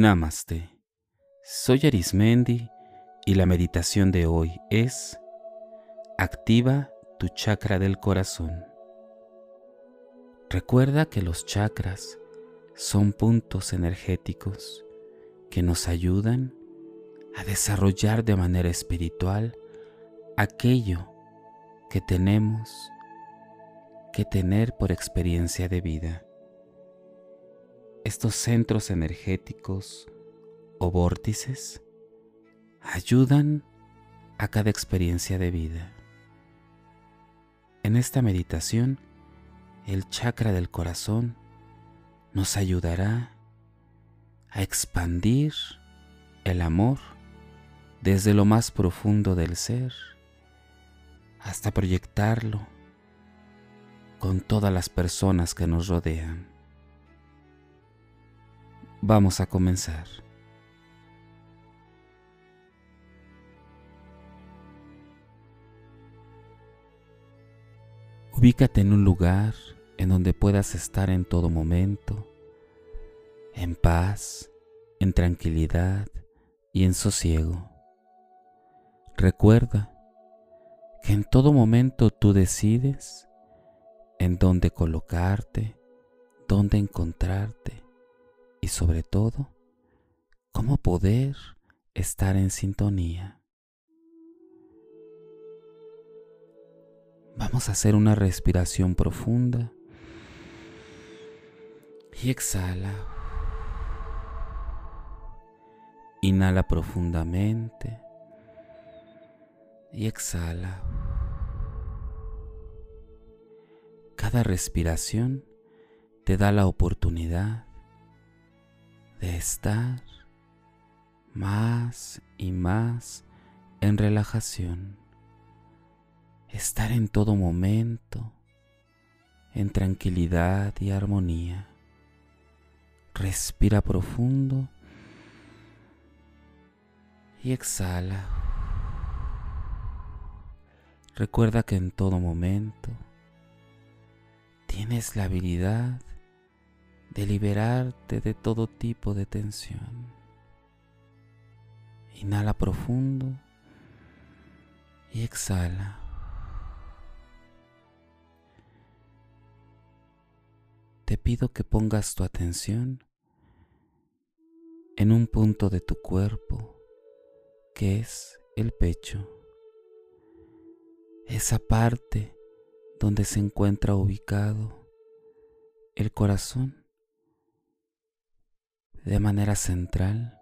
Namaste. Soy Arismendi y la meditación de hoy es Activa tu chakra del corazón. Recuerda que los chakras son puntos energéticos que nos ayudan a desarrollar de manera espiritual aquello que tenemos que tener por experiencia de vida. Estos centros energéticos o vórtices ayudan a cada experiencia de vida. En esta meditación, el chakra del corazón nos ayudará a expandir el amor desde lo más profundo del ser hasta proyectarlo con todas las personas que nos rodean. Vamos a comenzar. Ubícate en un lugar en donde puedas estar en todo momento, en paz, en tranquilidad y en sosiego. Recuerda que en todo momento tú decides en dónde colocarte, dónde encontrarte y sobre todo, cómo poder estar en sintonía. Vamos a hacer una respiración profunda y exhala. Inhala profundamente y exhala. Cada respiración te da la oportunidad de estar más y más en relajación, estar en todo momento en tranquilidad y armonía. Respira profundo y exhala. Recuerda que en todo momento tienes la habilidad de liberarte de todo tipo de tensión. Inhala profundo y exhala. Te pido que pongas tu atención en un punto de tu cuerpo que es el pecho. Esa parte donde se encuentra ubicado el corazón de manera central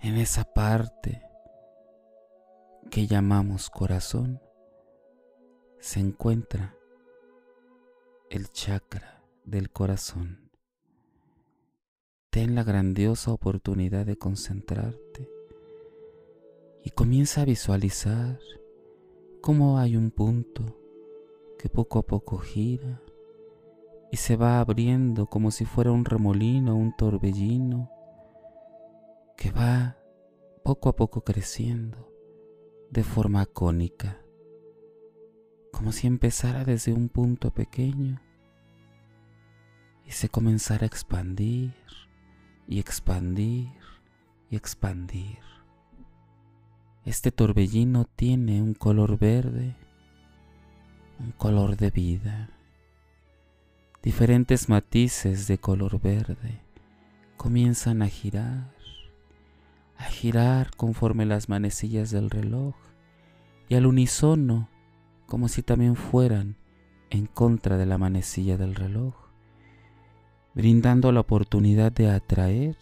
en esa parte que llamamos corazón se encuentra el chakra del corazón. Ten la grandiosa oportunidad de concentrarte y comienza a visualizar cómo hay un punto que poco a poco gira y se va abriendo como si fuera un remolino, un torbellino, que va poco a poco creciendo de forma cónica, como si empezara desde un punto pequeño y se comenzara a expandir y expandir y expandir. Este torbellino tiene un color verde, un color de vida. Diferentes matices de color verde comienzan a girar, a girar conforme las manecillas del reloj y al unísono, como si también fueran en contra de la manecilla del reloj, brindando la oportunidad de atraer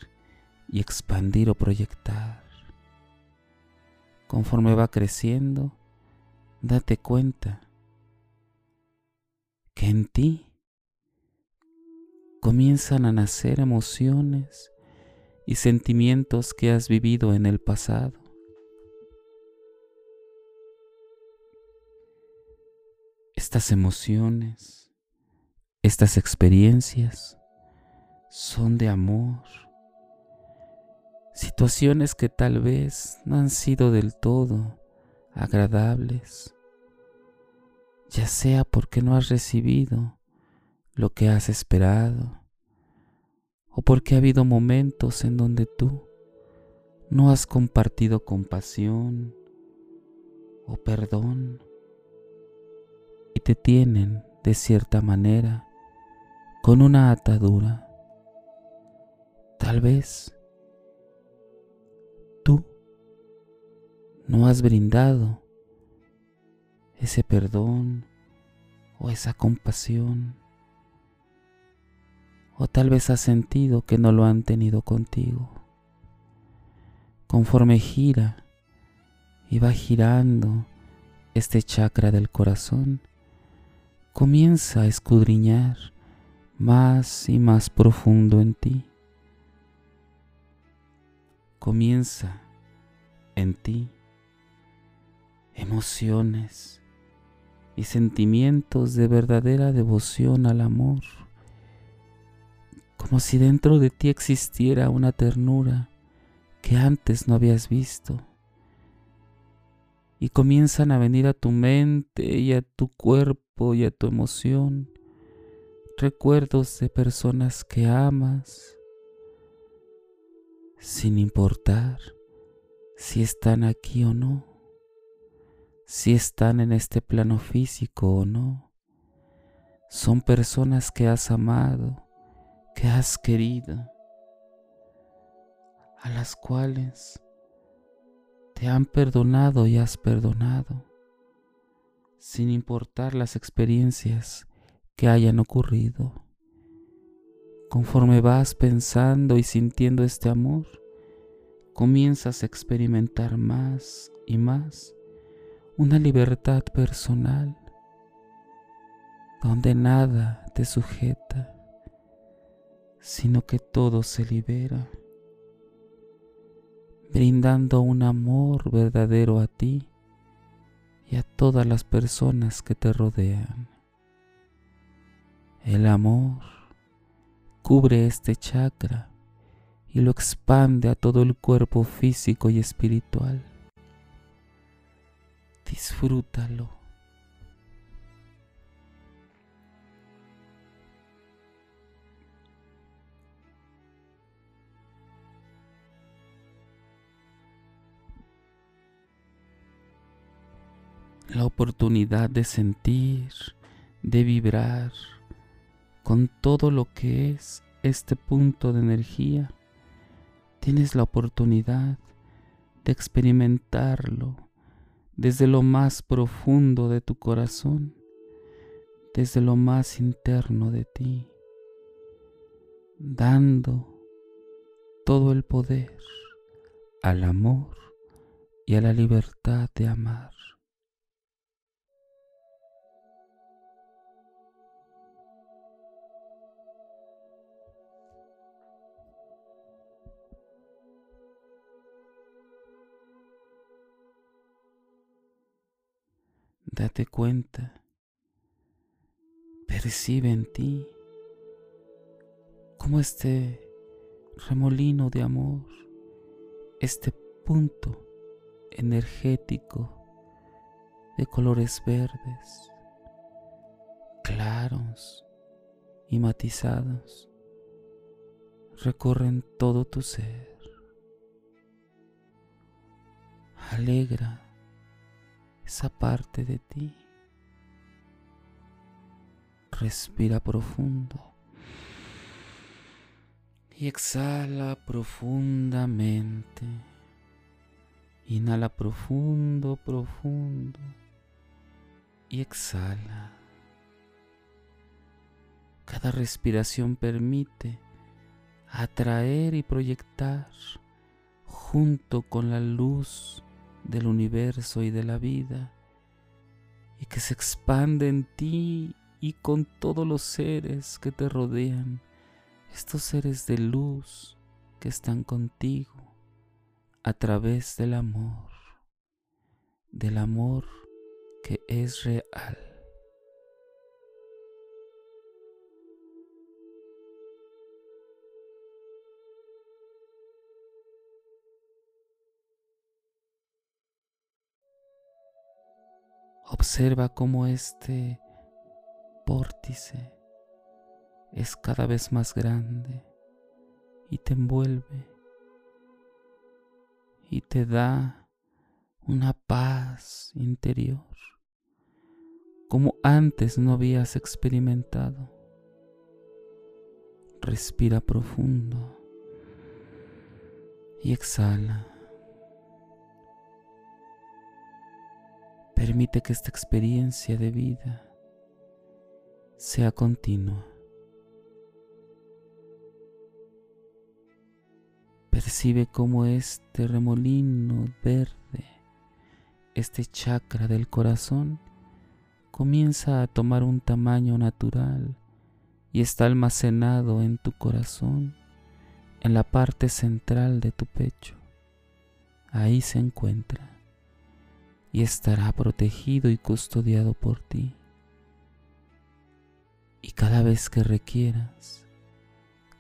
y expandir o proyectar. Conforme va creciendo, date cuenta que en ti comienzan a nacer emociones y sentimientos que has vivido en el pasado. Estas emociones, estas experiencias son de amor, situaciones que tal vez no han sido del todo agradables, ya sea porque no has recibido lo que has esperado o porque ha habido momentos en donde tú no has compartido compasión o perdón y te tienen de cierta manera con una atadura. Tal vez tú no has brindado ese perdón o esa compasión. O tal vez has sentido que no lo han tenido contigo. Conforme gira y va girando este chakra del corazón, comienza a escudriñar más y más profundo en ti. Comienza en ti emociones y sentimientos de verdadera devoción al amor, como si dentro de ti existiera una ternura que antes no habías visto. Y comienzan a venir a tu mente y a tu cuerpo y a tu emoción recuerdos de personas que amas, sin importar si están aquí o no si están en este plano físico o no. Son personas que has amado, que has querido, a las cuales te han perdonado y has perdonado, sin importar las experiencias que hayan ocurrido. Conforme vas pensando y sintiendo este amor, comienzas a experimentar más y más una libertad personal donde nada te sujeta, sino que todo se libera, brindando un amor verdadero a ti y a todas las personas que te rodean. El amor cubre este chakra y lo expande a todo el cuerpo físico y espiritual disfrútalo. La oportunidad de sentir, de vibrar con todo lo que es este punto de energía. Tienes la oportunidad de experimentarlo desde lo más profundo de tu corazón, desde lo más interno de ti, dando todo el poder al amor y a la libertad de amar. Date cuenta, percibe en ti como este remolino de amor, este punto energético de colores verdes, claros y matizados, recorren todo tu ser. Alegra esa parte de ti. Respira profundo y exhala profundamente. Inhala profundo, profundo y exhala. Cada respiración permite atraer y proyectar junto con la luz del universo y de la vida y que se expande en ti y con todos los seres que te rodean, estos seres de luz que están contigo a través del amor, del amor que es real. Observa cómo este vórtice es cada vez más grande, y te envuelve y te da una paz interior como antes no habías experimentado. Respira profundo y exhala. Permite que esta experiencia de vida sea continua. Percibe cómo este remolino verde, este chakra del corazón, comienza a tomar un tamaño natural y está almacenado en tu corazón, en la parte central de tu pecho. Ahí se encuentra y estará protegido y custodiado por ti. Y cada vez que requieras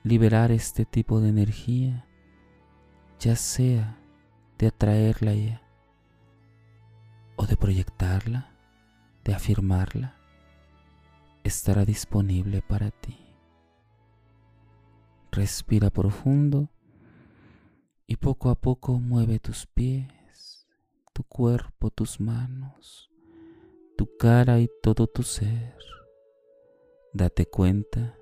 liberar este tipo de energía, ya sea de atraerla o de proyectarla, de afirmarla, estará disponible para ti. Respira profundo y poco a poco mueve tus pies, tu cuerpo, tus manos, tu cara y todo tu ser. Date cuenta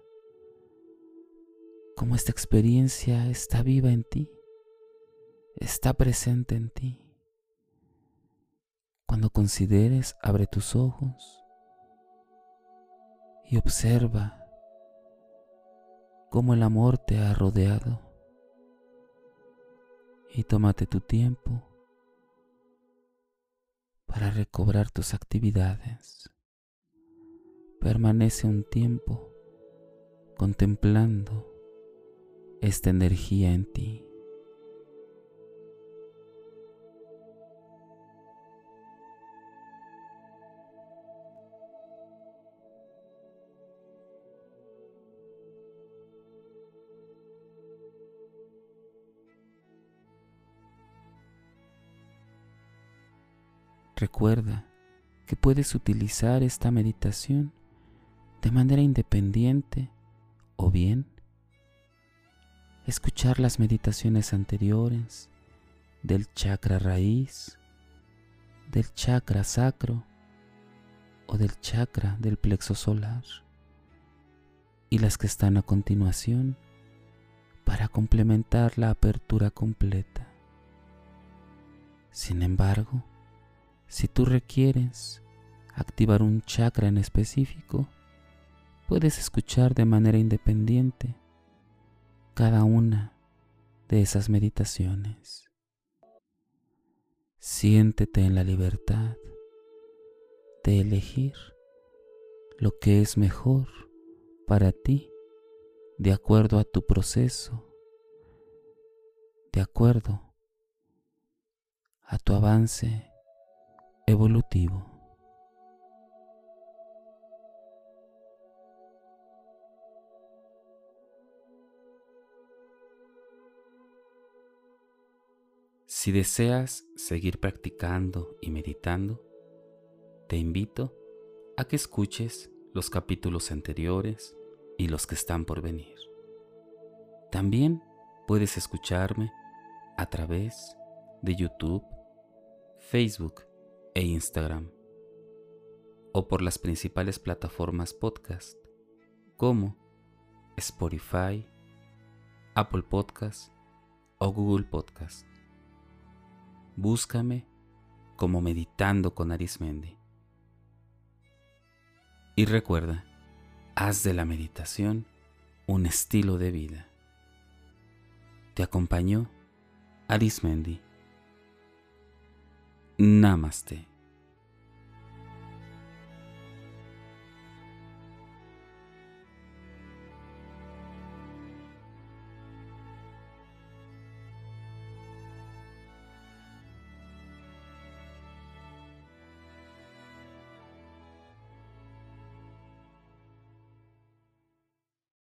cómo esta experiencia está viva en ti está presente en ti. Cuando consideres, abre tus ojos y observa cómo el amor te ha rodeado. Y tómate tu tiempo para recobrar tus actividades. Permanece un tiempo contemplando esta energía en ti. Recuerda que puedes utilizar esta meditación de manera independiente o bien escuchar las meditaciones anteriores del chakra raíz, del chakra sacro o del chakra del plexo solar y las que están a continuación para complementar la apertura completa. Sin embargo, si tú requieres activar un chakra en específico, puedes escuchar de manera independiente cada una de esas meditaciones. Siéntete en la libertad de elegir lo que es mejor para ti de acuerdo a tu proceso, de acuerdo a tu avance evolutivo. Si deseas seguir practicando y meditando, te invito a que escuches los capítulos anteriores y los que están por venir. También puedes escucharme a través de YouTube, Facebook e Instagram, o por las principales plataformas podcast como Spotify, Apple Podcast o Google Podcast. Búscame como Meditando con Arismendi. Y recuerda, haz de la meditación un estilo de vida. Te acompañó Arismendi. Namaste.